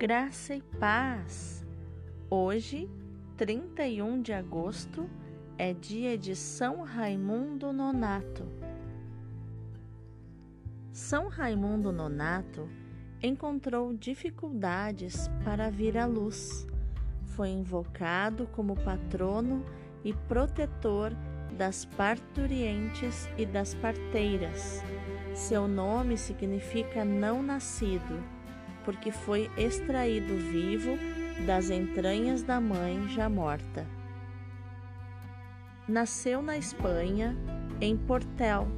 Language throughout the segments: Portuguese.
Graça e paz! Hoje, 31 de agosto, é dia de São Raimundo Nonato. São Raimundo Nonato encontrou dificuldades para vir à luz. Foi invocado como patrono e protetor das parturientes e das parteiras. Seu nome significa não nascido porque foi extraído vivo das entranhas da mãe já morta. Nasceu na Espanha, em Portel,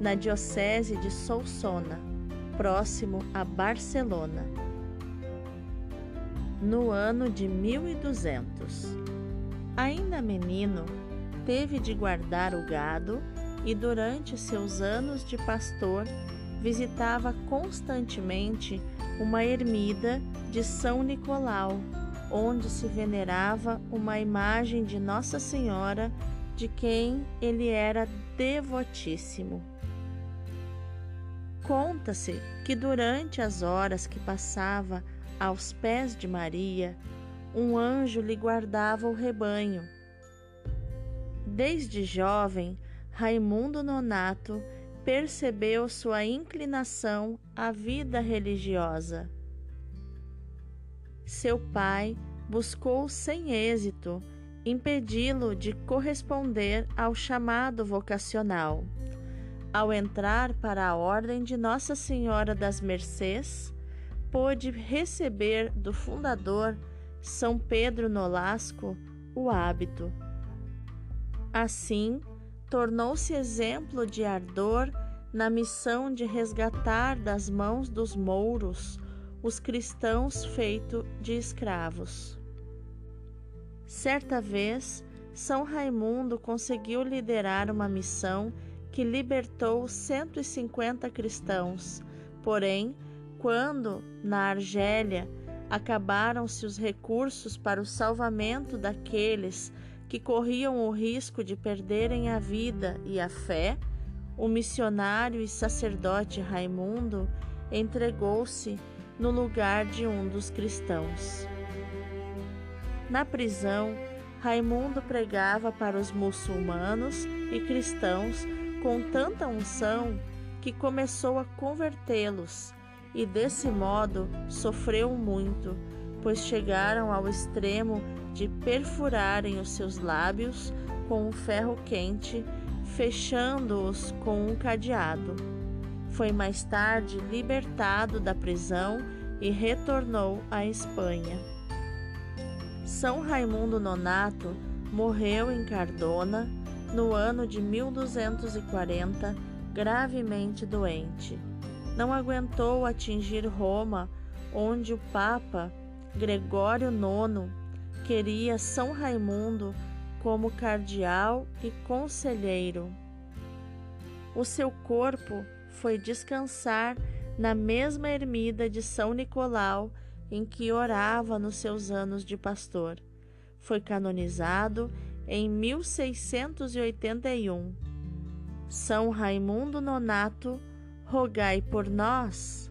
na diocese de Solsona, próximo a Barcelona, no ano de 1200. Ainda menino, teve de guardar o gado e durante seus anos de pastor visitava constantemente uma ermida de São Nicolau, onde se venerava uma imagem de Nossa Senhora, de quem ele era devotíssimo. Conta-se que durante as horas que passava aos pés de Maria, um anjo lhe guardava o rebanho. Desde jovem, Raimundo Nonato percebeu sua inclinação à vida religiosa. Seu pai buscou sem êxito impedi-lo de corresponder ao chamado vocacional. Ao entrar para a Ordem de Nossa Senhora das Mercês, pôde receber do fundador, São Pedro Nolasco, o hábito. Assim, tornou-se exemplo de ardor na missão de resgatar das mãos dos mouros os cristãos feitos de escravos. Certa vez, São Raimundo conseguiu liderar uma missão que libertou 150 cristãos, porém, quando, na Argélia, acabaram-se os recursos para o salvamento daqueles que corriam o risco de perderem a vida e a fé, o missionário e sacerdote Raimundo entregou-se no lugar de um dos cristãos. Na prisão, Raimundo pregava para os muçulmanos e cristãos com tanta unção que começou a convertê-los e desse modo sofreu muito, pois chegaram ao extremo de perfurarem os seus lábios com um ferro quente, fechando-os com um cadeado. Foi mais tarde libertado da prisão e retornou à Espanha. São Raimundo Nonato morreu em Cardona no ano de 1240, gravemente doente. Não aguentou atingir Roma, onde o Papa Gregório IX queria São Raimundo como cardeal e conselheiro. O seu corpo foi descansar na mesma ermida de São Nicolau em que orava nos seus anos de pastor. Foi canonizado em 1681. São Raimundo Nonato, rogai por nós.